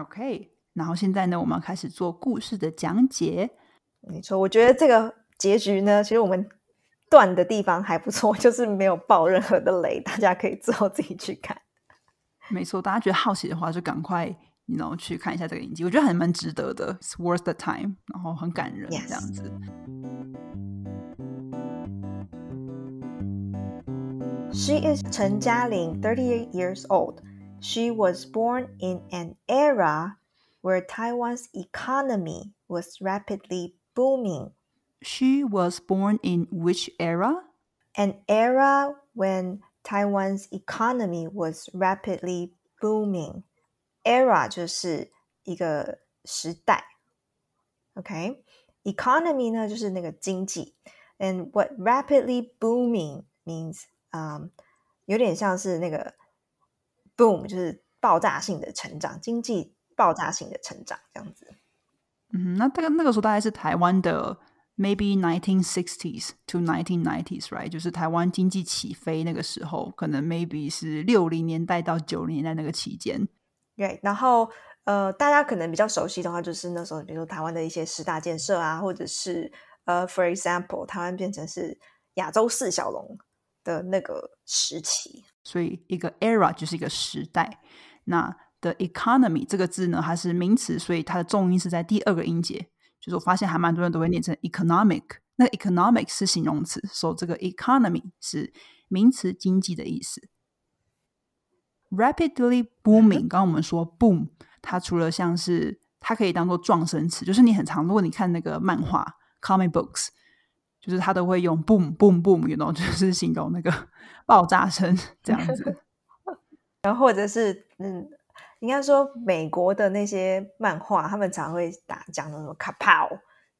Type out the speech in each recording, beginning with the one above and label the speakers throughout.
Speaker 1: OK，然后现在呢，我们要开始做故事的讲解。
Speaker 2: 没错，我觉得这个结局呢，其实我们断的地方还不错，就是没有爆任何的雷，大家可以之后自己去看。
Speaker 1: 没错，大家觉得好奇的话，就赶快你 know 去看一下这个影集，我觉得还蛮值得的，It's worth the time，然后很感人这样子。
Speaker 2: She is Chen Jialing, 38 years old. She was born in an era where Taiwan's economy was rapidly booming.
Speaker 1: She was born in which era?
Speaker 2: An era when Taiwan's economy was rapidly booming. Era 就是一个时代，OK？Economy、呢就是那个经济，and what rapidly booming means，嗯、有点像是那个 boom，就是爆炸性的成长，经济爆炸性的成长这样子。
Speaker 1: 嗯，那大概那个时候大概是台湾的 maybe nineteen sixties to nineteen nineties，right？就是台湾经济起飞那个时候，可能 maybe 是六零年代到九零年代那个期间。
Speaker 2: 对，然后呃，大家可能比较熟悉的话，就是那时候，比如说台湾的一些十大建设啊，或者是呃，for example，台湾变成是亚洲四小龙的那个时期。
Speaker 1: 所以一个 era 就是一个时代。那 the economy 这个字呢，它是名词，所以它的重音是在第二个音节。就是我发现还蛮多人都会念成 economic，那 economic 是形容词，所以这个 economy 是名词，经济的意思。Rapidly booming，刚刚我们说 boom，它除了像是它可以当做撞声词，就是你很常，如果你看那个漫画 comic books，就是他都会用 boom boom boom，you know，就是形容那个 爆炸声这样子。
Speaker 2: 然后或者是嗯，应该说美国的那些漫画，他们常会打讲那种卡炮，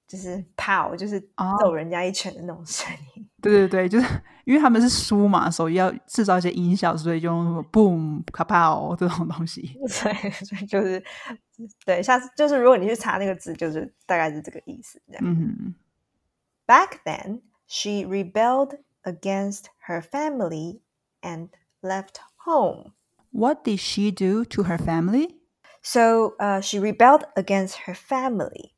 Speaker 2: 就是炮，就是
Speaker 1: 哦
Speaker 2: 揍人家一拳的那种声音。
Speaker 1: 对对对，就是因为他们是书嘛，所以要制造一些音效，所以就用 boom、卡炮这种东西。
Speaker 2: 对，就是对，下次就是如果你去查那个字，就是大概是这个意思。这样。
Speaker 1: 嗯哼，
Speaker 2: Back then, she rebelled against her family and left home.
Speaker 1: What did she do to her family?
Speaker 2: So uh, she rebelled against her family.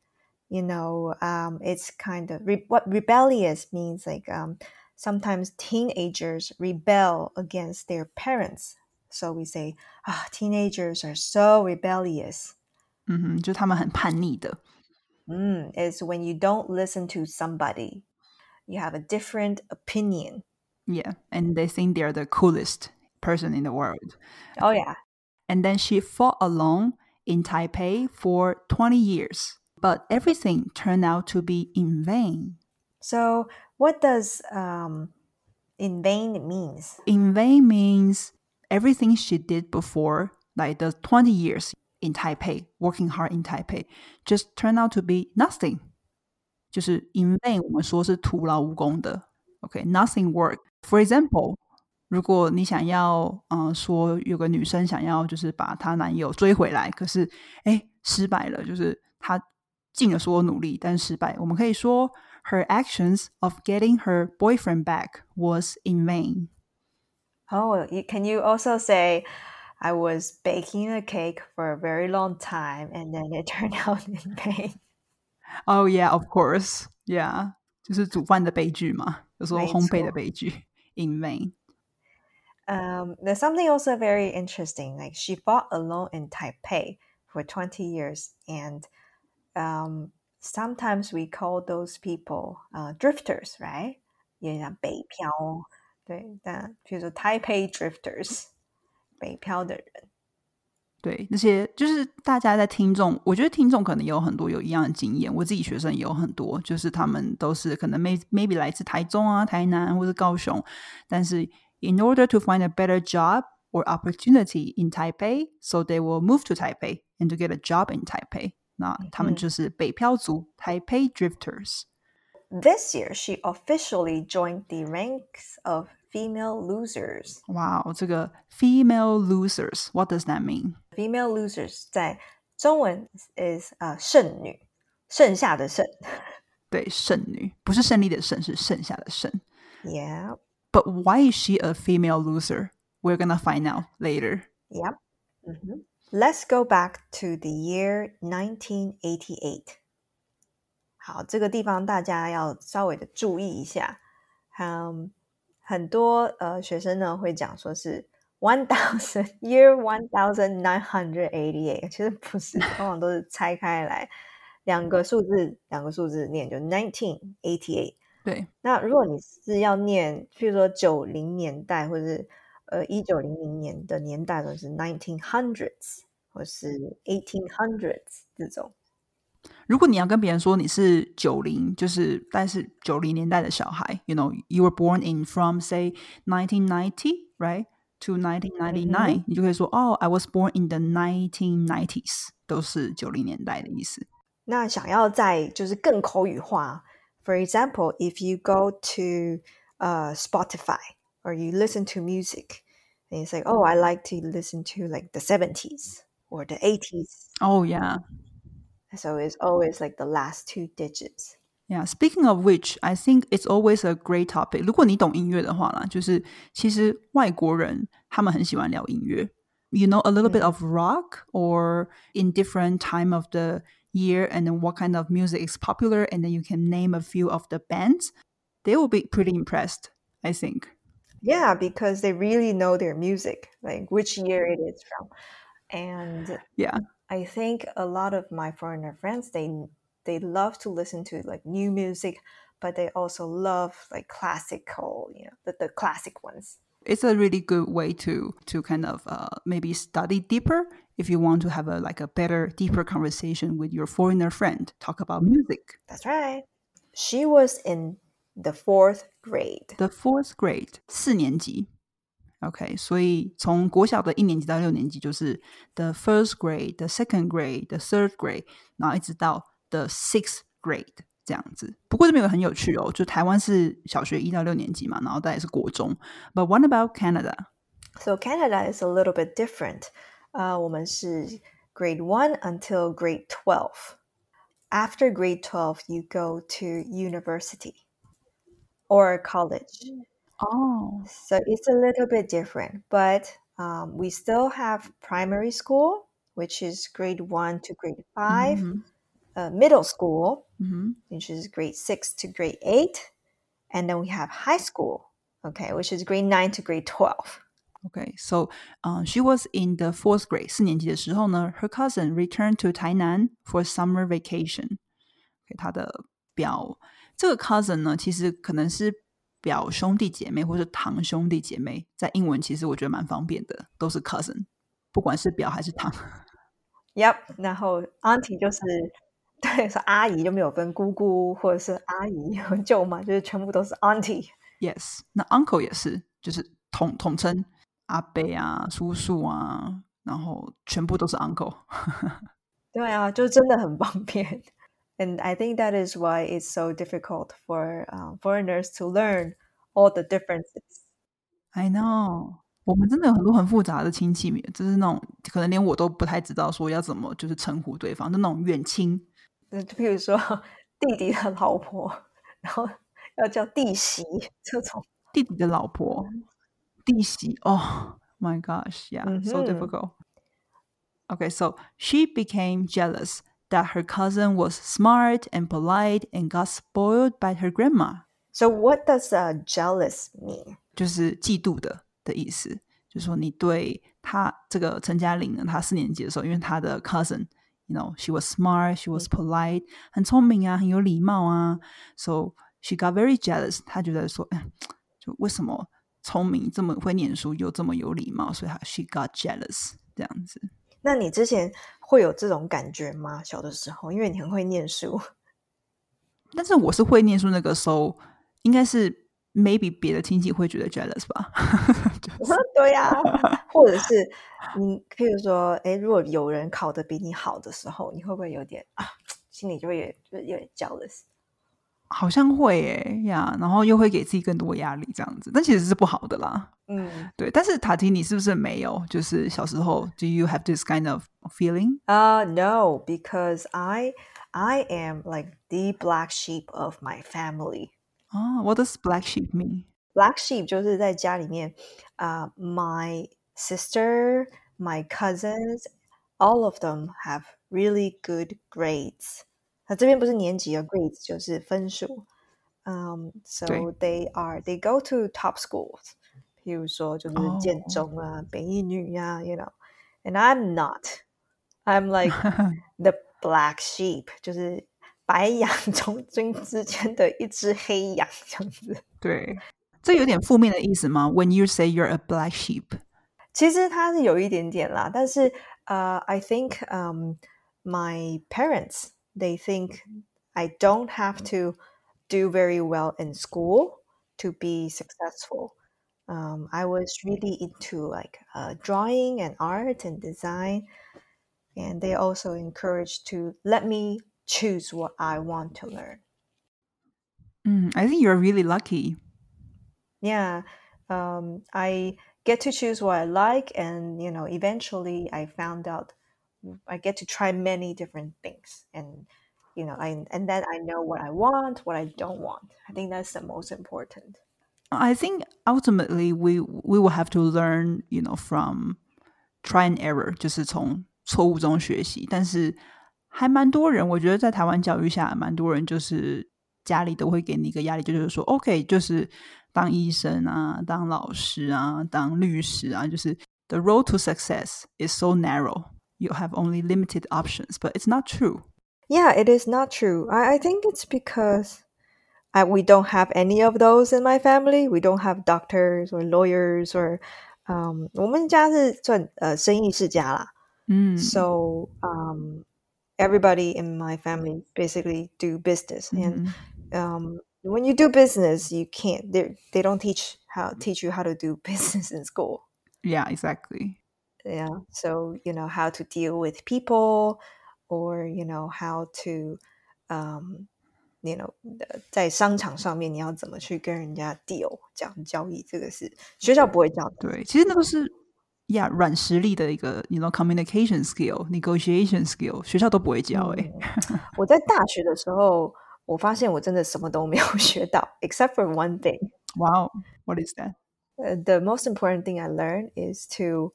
Speaker 2: You know, um, it's kind of re- what rebellious means. Like um, sometimes teenagers rebel against their parents. So we say, ah, teenagers are so rebellious.
Speaker 1: 嗯哼，就是他们很叛逆的。
Speaker 2: Mm, is when you don't listen to somebody, you have a different opinion.
Speaker 1: Yeah, and they think they're the coolest person in the world.
Speaker 2: Oh yeah,
Speaker 1: And then she fought alone in Taipei for 20 years. But everything turned out to be in vain.
Speaker 2: So, what does um, in vain means?
Speaker 1: In vain means everything she did before, like the 20 years in Taipei, working hard in Taipei, just turned out to be nothing. 就是 in vain，我们说是徒劳无功的。OK，nothing、work. For example，如果你想要，嗯、说有个女生想要就是把她男友追回来，可是哎失败了，就是她尽了所有努力，但失败。我们可以说 her actions of getting her boyfriend back was in vain.
Speaker 2: Oh, you, can you also say, I was baking a cake for a very long time and then it turned out in vain?
Speaker 1: Oh yeah, of course. Yeah，就是煮饭的悲剧嘛，有时候
Speaker 2: 没
Speaker 1: 烘焙的
Speaker 2: 错
Speaker 1: 悲剧。In vain.
Speaker 2: Um, there's something also very interesting. Like she fought alone in Taipei for 20 years, and um, sometimes we call those people uh, drifters, right? 有点像北漂，对，但比如说 Taipei drifters， 北漂的人。
Speaker 1: 对，那些就是大家在听众，我觉得听众可能有很多有一样的经验，我自己学生也有很多，就是他们都是可能 may maybe 来自台中啊、台南或者高雄，但是 in order to find a better job or opportunity in Taipei, so they will move to Taipei and to get a job in Taipei。那他们
Speaker 2: 嗯
Speaker 1: 就是北漂族 Taipei drifters。
Speaker 2: This year, she officially joined the ranks of female losers.
Speaker 1: 哇哦，这个 female losers，what does that mean？
Speaker 2: Female losers 在中文 is 呃剩女，剩下的剩。
Speaker 1: 对，剩女不是胜利的胜，是剩下的剩。
Speaker 2: Yeah,
Speaker 1: But why is she a female loser? We're gonna find out later.
Speaker 2: yep. hmm Let's go back to the year 1988. 好，这个地方大家要稍微的注意一下。嗯， 很多呃学生呢会讲说是 one thousand year one thousand nine hundred eighty eight，其实不是，往往都是拆开来两个数字，两个数字念就 nineteen eighty eight。
Speaker 1: 对，
Speaker 2: 那如果你是要念，譬如说九零年代或者是呃一九零零年的年代，或是 nineteen hundreds 或是 eighteen hundreds 这种。
Speaker 1: 如果你要跟别人说你是九零，就是但是九零年代的小孩，you know you were born in from say nineteen ninety right to nineteen ninety nine，、你就可以说哦、i was born in the nineteen nineties，都是九零年代的意思。
Speaker 2: 那想要在就是更口语化，for example, if you go to uh Spotify or you listen to music, and you say, "Oh, I like to listen to like the seventies or the 80s."
Speaker 1: Oh yeah.
Speaker 2: So it's always like the last two digits.
Speaker 1: Yeah, speaking of which, I think it's always a great topic. 如果你懂音乐的话啦，就是其实外国人他们很喜欢聊音乐。You know a little bit of rock or in different time of the year and then what kind of music is popular and then you can name a few of the bands. They will be pretty impressed, I think.
Speaker 2: Yeah, because they really know their music, like which year it is from. And
Speaker 1: Yeah.
Speaker 2: I think a lot of my foreigner friends they they love to listen to like new music, but they also love like classical, you know, the, the classic ones.
Speaker 1: It's a really good way to to kind of uh, maybe study deeper if you want to have a like a better, deeper conversation with your foreigner friend. Talk about music.
Speaker 2: That's right. She was in the fourth grade.
Speaker 1: The fourth grade 四年级 ，OK，所以从国小的一年级到六年级就是 the first grade、the second grade、the third grade，然后一直到 the sixth grade 这样子。不过这边有很有趣哦，就台湾是小学一到六年级嘛，然后再来是国中。But what about Canada?
Speaker 2: So Canada is a little bit different. 呃，我们是 grade one until grade twelve. After grade twelve, you go to university or college.
Speaker 1: Oh,
Speaker 2: So it's a little bit different, but um, we still have primary school, which is grade one to grade 5
Speaker 1: Mhm.
Speaker 2: uh, middle school,
Speaker 1: Mhm.
Speaker 2: which is grade six to grade eight, and then we have high school, okay, which is grade nine to grade 12.
Speaker 1: Okay, so um, she was in the fourth grade，四年级的时候呢，her cousin returned to 台南 for summer vacation。给她的表，这个 cousin 呢，其实可能是 表兄弟姐妹或是堂兄弟姐妹，在英文其实我觉得蛮方便的，都是 cousin，不管是表还是堂。
Speaker 2: Yep，然后 auntie 就是 对，是阿姨就没有分姑姑或者是阿姨和舅妈，就是全部都是 auntie。
Speaker 1: Yes，那 uncle 也是，就是统统称阿伯啊、叔叔啊，然后全部都是 uncle。
Speaker 2: 对啊，就真的很方便。And I think that is why it's so difficult for um, foreigners to learn all the differences.
Speaker 1: I know，我们真的有很多很复杂的亲戚，就是那种可能连我都不太知道说要怎么就是称呼对方，就那种远亲。
Speaker 2: 就譬如说弟弟的老婆，然后要叫弟媳这种。
Speaker 1: 弟弟的老婆，弟媳。Oh my gosh, yeah, so
Speaker 2: 嗯哼
Speaker 1: difficult. Okay, so she became jealous that her cousin was smart and polite and got spoiled by her grandma.
Speaker 2: So what does uh, jealous mean?
Speaker 1: 就是嫉妒的的意思，就是说你对他这个陈嘉玲呢，她四年级的时候，因为她的 cousin，you know，she was smart, she was polite，很聪明啊，很有礼貌啊，so she got very jealous。她觉得说，哎，就为什么聪明这么会念书又这么有礼貌，所以她 she got jealous 这样子。
Speaker 2: 那你之前会有这种感觉吗？小的时候，因为你很会念书。
Speaker 1: 但是我是会念书那个时候，应该是 maybe 别的亲戚会觉得 jealous 吧。
Speaker 2: 对呀、或者是你，譬如说，哎，如果有人考得比你好的时候，你会不会有点啊，心里就会有就有点 jealous？
Speaker 1: 好像会诶呀然后又会给自己更多压力，这样子，但其实是不好的啦。
Speaker 2: 嗯
Speaker 1: 对，但是塔提你是不是没有？就是小时候，Do you have this kind of feeling？
Speaker 2: Uh no, because I I am like the black sheep of my family.
Speaker 1: 啊、w h a t does black sheep mean？
Speaker 2: Black sheep 就是在家里面，啊、m y sister, my cousins, all of them have really good grades. 那这边不是年级的 grades，就是分数。Um, so
Speaker 1: 对
Speaker 2: they are they go to top schools，譬如说就是建
Speaker 1: 哦
Speaker 2: 中啊、北一女啊，you know。And I'm not. I'm like the black sheep，就是白羊中间之间的一只黑羊这样子。
Speaker 1: 对，这有点负面的意思吗？When you say you're a black sheep，
Speaker 2: 其实它是有一点点啦，但是呃、i think um my parents They think I don't have to do very well in school to be successful. Um, I was really into like uh, drawing and art and design, and they also encouraged to let me choose what I want to learn.
Speaker 1: I think you're really
Speaker 2: lucky。yeah um, i get to choose what i like and you know eventually i found out i get to try many different things and you know I, and then i know what i want what i don't want i think that's the most important
Speaker 1: I think ultimately we we will have to learn, you know, from try and error，就是从错误中学习。但是还蛮多人，我觉得在台湾教育下，蛮多人就是家里都会给你一个压力，就是说，OK，就是当医生啊，当老师啊，当律师啊，就是 the road to success is so narrow. You have only limited options, but it's not true.
Speaker 2: yeah it is not true i, I think it's because I, we don't have any of those in my family we don't have doctors or lawyers or um, 我们家是算呃生意世家啦，
Speaker 1: 嗯
Speaker 2: So um, everybody in my family basically do business, and
Speaker 1: 嗯
Speaker 2: um, when you do business, you can't. They they don't teach how teach you how to do business in school.
Speaker 1: Yeah, exactly.
Speaker 2: Yeah, so you know how to deal with people, or you know how to, um, you know，呃在商场上面你要怎么去跟人家 deal 这样交易，这个是学校不会教的。
Speaker 1: 对，其实那个是呀软实力的一个，you know communication skill、negotiation skill，学校都不会教哎、
Speaker 2: 嗯我在大学的时候，我发现我真的什么都没有学到，except for one thing.
Speaker 1: Wow, what is that?
Speaker 2: Uh, the most important thing I learned is to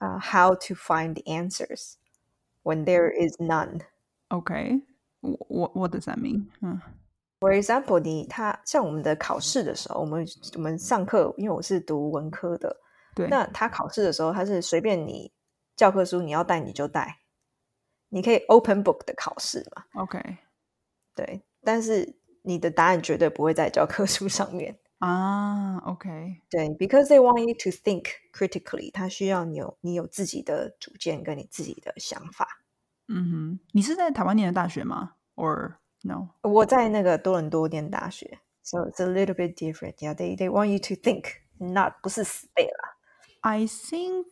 Speaker 2: uh, how to find the answers when there is none.
Speaker 1: Okay, what what does that mean? 嗯
Speaker 2: For example，你他像我们的考试的时候，我们我们上课，因为我是读文科的，
Speaker 1: 对，
Speaker 2: 那他考试的时候，他是随便你教科书你要带你就带，你可以 open book 的考试嘛，
Speaker 1: OK
Speaker 2: 对，但是你的答案绝对不会在教科书上面。
Speaker 1: 啊，OK，
Speaker 2: 对，because they want you to think critically，它需要你有你有自己的主见跟你自己的想法。
Speaker 1: 嗯哼，你是在台湾念的大学吗？Or no？
Speaker 2: 我在那个多伦多念大学，so it's a little bit different. Yeah, they they want you to think, not 不是死背啦。
Speaker 1: I think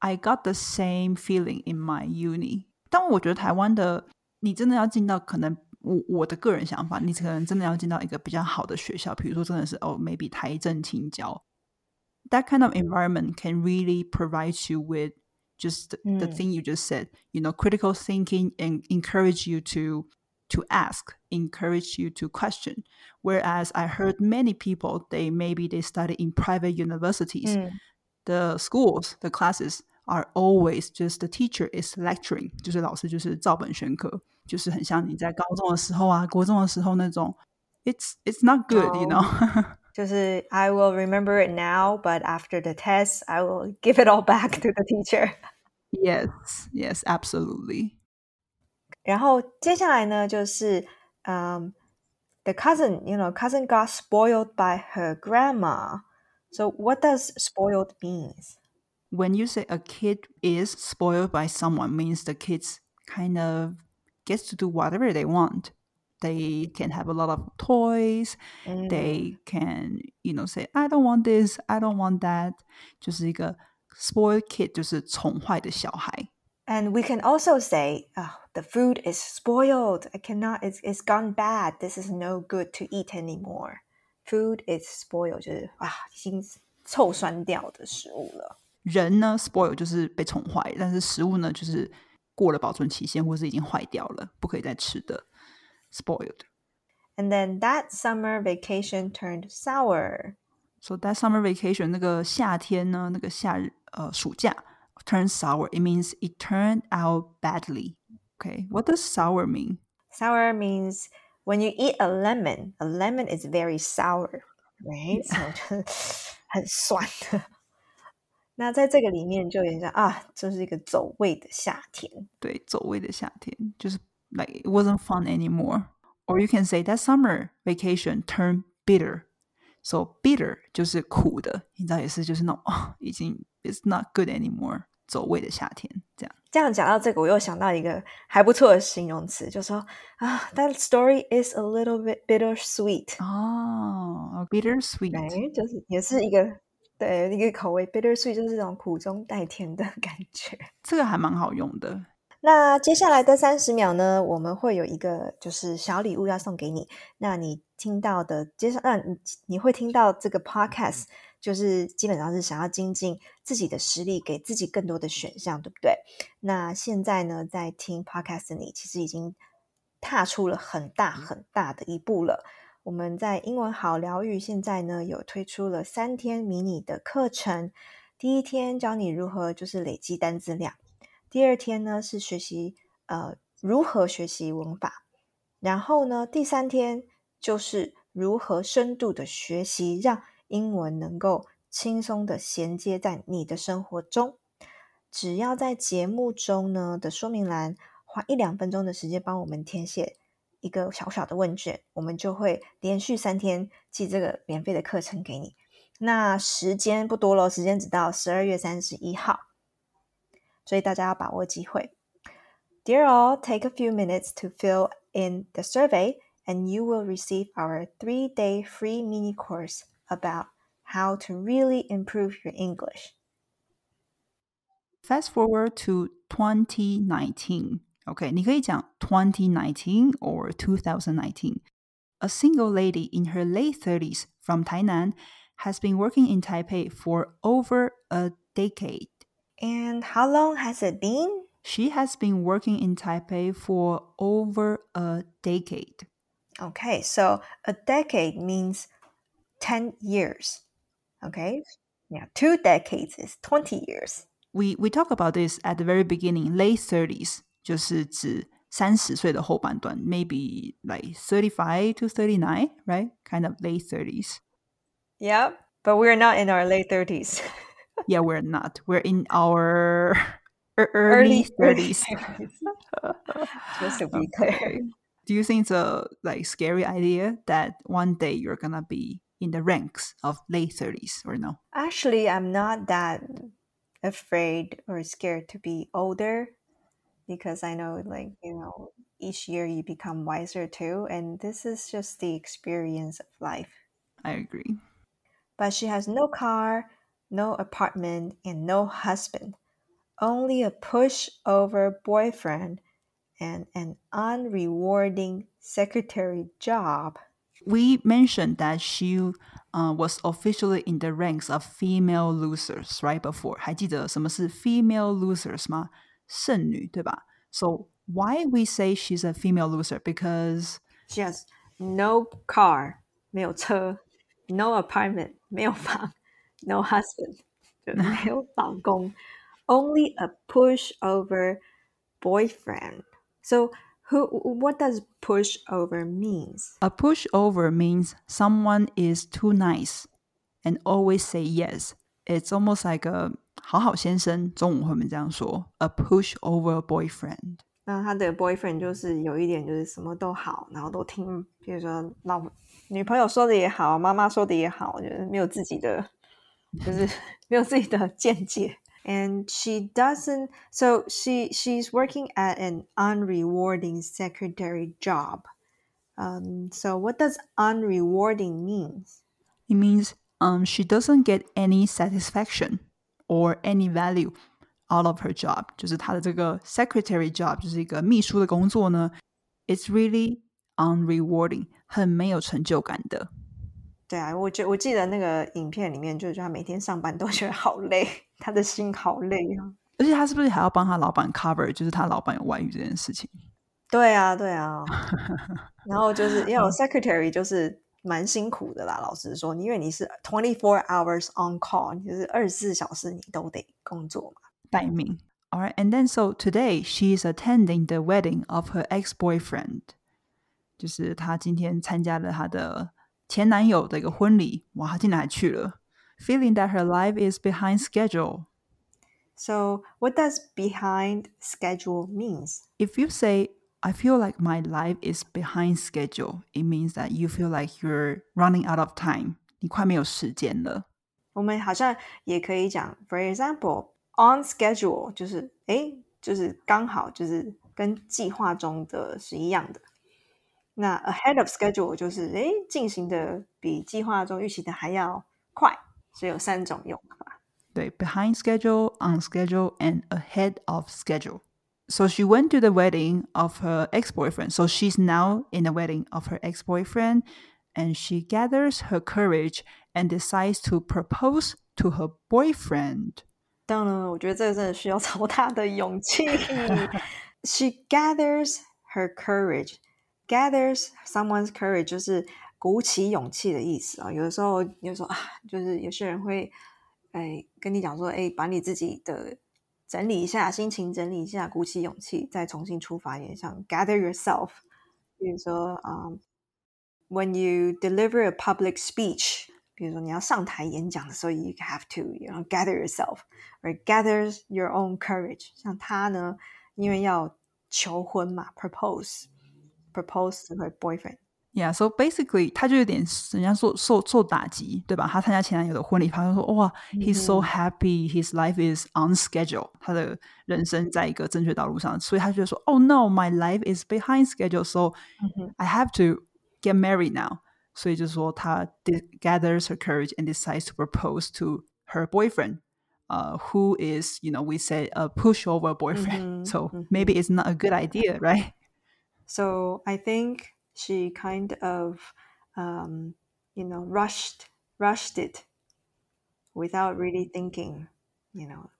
Speaker 1: I got the same feeling in my uni。但我觉得台湾的，你真的要进到可能 我我的个人想法，你可能真的要进到一个比较好的学校，比如说真的是哦，maybe 台政清交，that kind of environment can really provide you with just the, the thing you just said, you know, critical thinking and encourage you to to ask, encourage you to question. Whereas I heard many people they maybe they study in private universities,
Speaker 2: mm.
Speaker 1: the schools, the classes are always just the teacher is lecturing，就是老师就是照本宣科。就是很像你在高中的时候啊、国中的时候那种。It's it's not good, you know.
Speaker 2: 就是 I will remember it now, but after the test, I will give it all back to the teacher.
Speaker 1: yes, yes, absolutely.
Speaker 2: 然后接下来呢，就是嗯、um,，the cousin, you know, cousin got spoiled by her grandma. So what does spoiled means?
Speaker 1: When you say a kid is spoiled by someone, means the kids kind of gets to do whatever they want. They can have a lot of toys.
Speaker 2: 嗯
Speaker 1: they can you know say I don't want this, I don't want that，就是一个 spoiled kid，就是宠坏的小孩。
Speaker 2: And we can also say, oh, the food is spoiled. I cannot, it's, it's gone bad. This is no good to eat anymore. Food is spoiled. 就是啊，已经臭酸掉的食物了。
Speaker 1: 人呢，spoil 就是被宠坏，但是食物呢，就是 过了保存期限，或是已经坏掉了，不可以再吃的，spoiled。
Speaker 2: And then that summer vacation turned sour.
Speaker 1: So that summer vacation 那个夏天呢，那个夏日呃暑假 turn sour, it means it turned out badly. Okay, what does sour mean?
Speaker 2: Sour means when you eat a lemon, a lemon is very sour, right? So 很酸的。 那在这个里面就有点像啊，这是一个走味的夏天。
Speaker 1: 对，走味的夏天就是 like it wasn't fun anymore. Or you can say that summer vacation turned bitter. So bitter 就是苦的，你知道也是就是那种啊，已经 it's not good anymore，走味的夏天这样。
Speaker 2: 这样讲到这个，我又想到一个还不错的形容词，就说啊，That story is a little bit bittersweet。
Speaker 1: 哦，bittersweet，
Speaker 2: 对，就是也是一个对一个口味，bittersweet 就是这种苦中带甜的 感觉。
Speaker 1: 这个还蛮好用的。
Speaker 2: 那接下来的三十秒呢，我们会有一个就是小礼物要送给你。那你听到的，接下那你你会听到这个 podcast，就是基本上是想要精进自己的实力，给自己更多的选项，对不对？那现在呢，在听 podcast 的你，其实已经踏出了很大很大的一步了。我们在英文好疗愈现在呢，有推出了三天迷你的课程。第一天教你如何就是累积单字量。第二天呢是学习呃如何学习文法，然后呢第三天就是如何深度的学习，让英文能够轻松的衔接在你的生活中。只要在节目中呢的说明栏花一两分钟的时间帮我们填写一个小小的问卷，我们就会连续三天寄这个免费的课程给你。那时间不多了，时间只到十二月三十一号。所以大家要把握机会。Dear all, take a few minutes to fill in the survey, and you will receive our three day free mini course about how to really improve your English.
Speaker 1: Fast forward to 2019. Okay, 你可以讲 2019 or 2019. A single lady in her late 30s from Tainan has been working in Taipei for over a decade.
Speaker 2: And how long has it been?
Speaker 1: She has been working in Taipei for over a decade.
Speaker 2: Okay, so a decade means 10 years. Okay, yeah, two decades is 20 years.
Speaker 1: We, we talk about this at the very beginning, late 30s, 就是指三十岁的后半段, maybe like 35 to 39, right? Kind of late 30s.
Speaker 2: Yep, but we're not in our late 30s.
Speaker 1: yeah, we're not. We're in our early thirties.
Speaker 2: Just to be clear.
Speaker 1: Do you think it's a like scary idea that one day you're gonna be in the ranks of late thirties or no?
Speaker 2: Actually, I'm not that afraid or scared to be older because I know like, you know, each year you become wiser too and this is just the experience of life.
Speaker 1: I agree.
Speaker 2: But she has no car, no apartment, and no husband, only a pushover boyfriend and an unrewarding secretary job.
Speaker 1: We mentioned that she uh, was officially in the ranks of female losers right before. 还记得什么是 female losers 吗？ 剩女，对吧? So why we say she's a female loser? Because
Speaker 2: she has no car, 没有车, no apartment, 没有房 no husband, only a pushover boyfriend. So who what does pushover means?
Speaker 1: A pushover means someone is too nice and always say yes. It's almost like a 好好先生，中午会不会这样说？A pushover boyfriend。
Speaker 2: 那他的 boyfriend 就是有一点就是什么都好，然后都听，比如说老女朋友说的也好，妈妈说的也好，就是没有自己的就是没有自己的见解。And she doesn't. So she she's working at an unrewarding secretary job. Um, so what does unrewarding means?
Speaker 1: It means um she doesn't get any satisfaction Or any value out of her job. 就是她的这个 secretary job 就是一个秘书的工作呢。It's really unrewarding，很没有成就感的。
Speaker 2: 对啊，我觉我记得那个影片里面，就是他每天上班都觉得好累，他的心好累啊。
Speaker 1: 而且他是不是还要帮他老板 cover，就是他老板有外遇这件事情？
Speaker 2: 对啊，对啊。然后就是因为 secretary 就是蛮辛苦的啦，老实说，因为你是 twenty four hours on call，就是二十四小时你都得工作嘛。
Speaker 1: 待命。All right, and then so today she is attending the wedding of her ex-boyfriend. 就是她今天参加了她的前男友的一个婚礼。哇，她竟然还去了。Feeling that her life is behind schedule.
Speaker 2: So, what does behind schedule means?
Speaker 1: If you say I feel like my life is behind schedule, it means that you feel like you're running out of time. 你快没有时间了。
Speaker 2: 我们好像也可以讲，for example, on schedule 就是诶，就是刚好就是跟计划中的是一样的。那 ahead of schedule 就是诶，进行的比计划中预期的还要快，所以有三种用法。
Speaker 1: 对，behind schedule, on schedule, and ahead of schedule. So she went to the wedding of her ex-boyfriend. So she's now in the wedding of her ex-boyfriend, and she gathers her courage and decides to propose to her boyfriend.
Speaker 2: 当然，我觉得这个真的需要超大的勇气。She gathers her courage. Gathers someone's courage 就是鼓起勇气的意思啊。有的时候，有时候啊，就是有些人会，哎，跟你讲说，哎，把你自己的 整理一下，心情整理一下，鼓起勇气，再重新出发，也像 gather yourself。比如说，嗯，when you deliver a public speech。比如说你要上台演讲的时候，you have to you know gather yourself or gathers your own courage。像他呢，因为要求婚嘛，propose propose to her boyfriend。
Speaker 1: Yeah, so basically，他就有点人家说受受打击，对吧？他参加前男友的婚礼，他就说哇、oh,，he's so happy, his life is on schedule，他的人生在一个正确道路上，所以他就说，Oh no, my life is behind schedule, so I have to get married now。所以就说她 gathers her courage and decides to propose to her boyfriend, uh, who is, you know, we say a pushover boyfriend. Mm -hmm, so mm -hmm. maybe it's not a good idea, right?
Speaker 2: So I think she kind of, um, you know, rushed rushed it without really thinking. You know,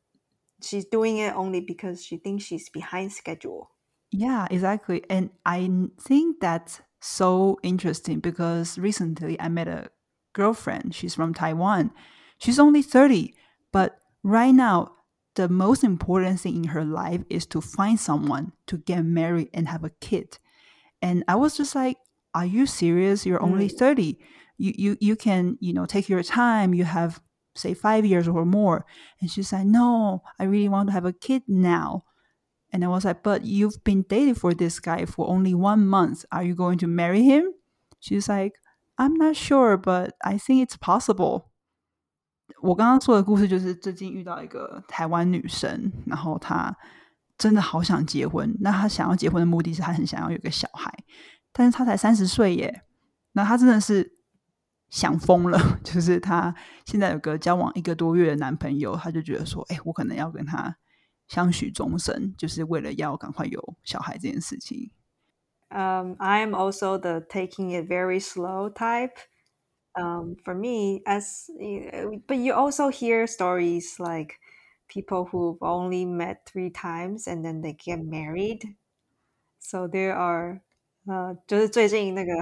Speaker 2: she's doing it only because she thinks she's behind schedule.
Speaker 1: Yeah, exactly. And I think that's so interesting because recently I met a girlfriend. She's from Taiwan. She's only 30, but right now, the most important thing in her life is to find someone to get married and have a kid. And I was just like, Are you serious? You're only mm. 30. You, you, you can, you know, take your time. You have, say, five years or more. And she's like, No, I really want to have a kid now. And I was like, but you've been dating for this guy for only one month. Are you going to marry him? She's like, I'm not sure, but I think it's possible. 我刚刚说的故事就是最近遇到一个台湾女生，然后她 真的好想结婚。那她想要结婚的目的是她很想要有个小孩，但是她才三十岁耶。那她真的是想疯了，就是她现在有个交往一个多月的男朋友，她就觉得说，哎，我可能要跟他相许终身，就是为了要赶快有小孩这件事情。
Speaker 2: Um, I'm also the taking it very slow type. Um, for me, as but you also hear stories like people who've only met three times and then they get married. So there are 呃，就是最近那个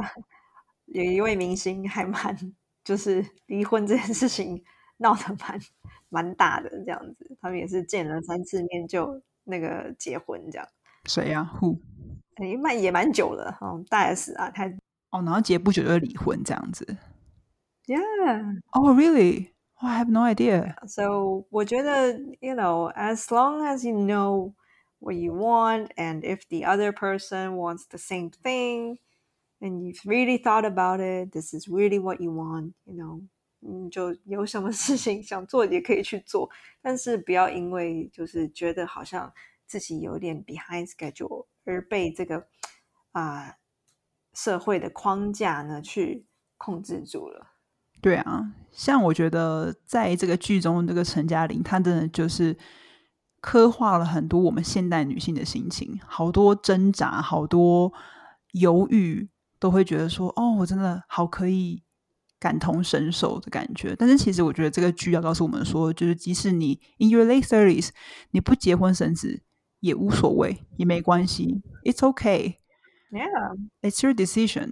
Speaker 2: 有一位明星还蛮就是离婚这件事情闹得蛮蛮大的这样子，他们也是见了三次面就那个结婚这样。
Speaker 1: 谁呀？Who？
Speaker 2: 哎，蛮也蛮久了哦，大 S 啊，他
Speaker 1: 哦，然后结不久就离婚这样子。
Speaker 2: Yeah.
Speaker 1: Oh, really? Oh, I have no idea.
Speaker 2: So 我觉得，you know, as long as you know what you want, and if the other person wants the same thing, and you've really thought about it, this is really what you want, you know. 嗯，就有什么事情想做也可以去做，但是不要因为就是觉得好像自己有点 behind schedule 而被这个啊社会的框架呢去控制住了。
Speaker 1: 对啊，像我觉得在这个剧中，这个陈嘉玲她真的就是刻画了很多我们现代女性的心情，好多挣扎，好多犹豫，都会觉得说，哦，我真的好可以。感同身受的感觉，但是其实我觉得这个剧要告诉我们说，就是即使你 in your late thirties，你不结婚生子也无所谓，也没关系，it's okay，yeah，it's your decision。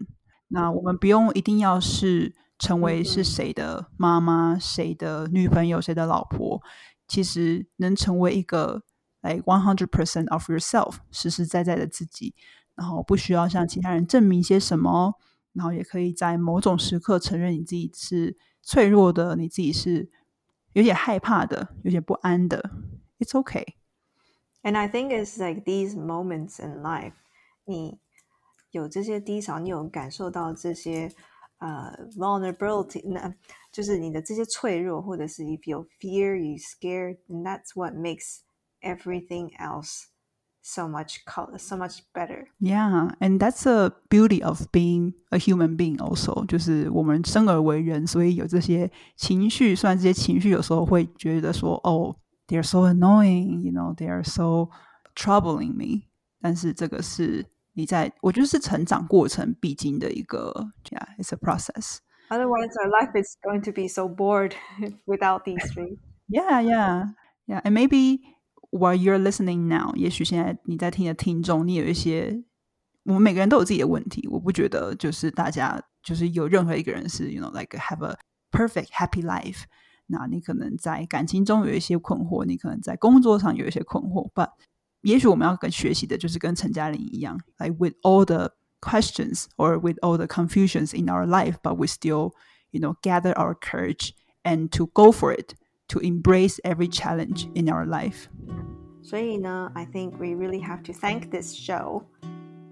Speaker 1: 那我们不用一定要是成为是谁的妈妈、谁的女朋友、谁的老婆，其实能成为一个 like one hundred percent of yourself，实实在在的自己，然后不需要向其他人证明些什么，然后也可以在某种时刻承认你自己是脆弱的，你自己是有点害怕的，有点不安的。It's okay.
Speaker 2: And I think it's like these moments in life，你有这些低潮，你有感受到这些呃 vulnerability，那就是你的这些脆弱，或者是 if you fear, you scared，and that's what makes everything else so much color, so much better.
Speaker 1: Yeah, and that's a beauty of being a human being. Also，就是我们生而为人，所以有这些情绪。虽然这些情绪有时候会觉得说，哦，they're so annoying, you know, they are so troubling me。但是这个是 你在，我觉得是成长过程必经的一个，Yeah, it's a process.
Speaker 2: Otherwise, our life is going to be so bored without these three.
Speaker 1: Yeah, yeah, yeah. And maybe while you're listening now，也许现在你在听的听众，你有一些，我们每个人都有自己的问题。我不觉得就是大家就是有任何一个人是，you know like have a perfect happy life。那你可能在感情中有一些困惑，你可能在工作上有一些困惑。But 也许我们要跟学习的就是跟陈嘉玲一样，like with all the questions or with all the confusions in our life, but we still, you know, gather our courage and to go for it, to embrace every challenge in our life.
Speaker 2: 所以呢, I think we really have to thank this show.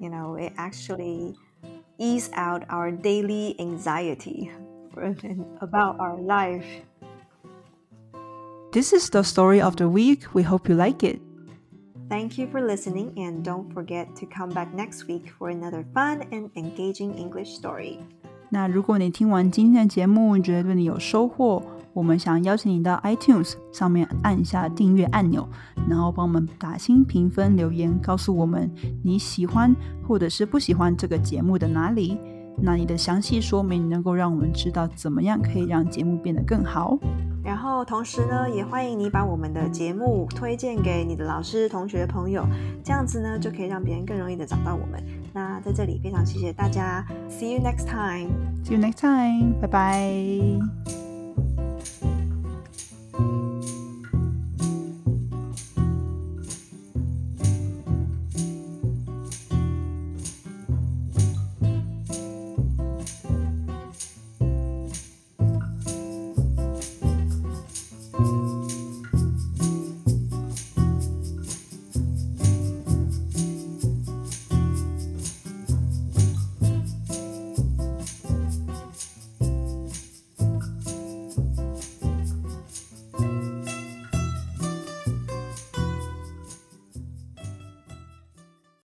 Speaker 2: You know, it actually ease out our daily anxiety about our life.
Speaker 1: This is the story of the week. We hope you like it.
Speaker 2: Thank you for listening, and don't forget to come back next week for another fun and engaging English story.
Speaker 1: 那如果你听完今天的节目，觉得对你有收获，我们想邀请你到 iTunes 上面按下订阅按钮，然后帮我们打新评分、留言，告诉我们你喜欢或者是不喜欢这个节目的哪里。那你的详细说明能够让我们知道怎么样可以让节目变得更好。
Speaker 2: 然后同时呢，也欢迎你把我们的节目推荐给你的老师、同学、朋友，这样子呢就可以让别人更容易的找到我们。那在这里非常谢谢大家，See you next time.
Speaker 1: See you next time. 拜拜。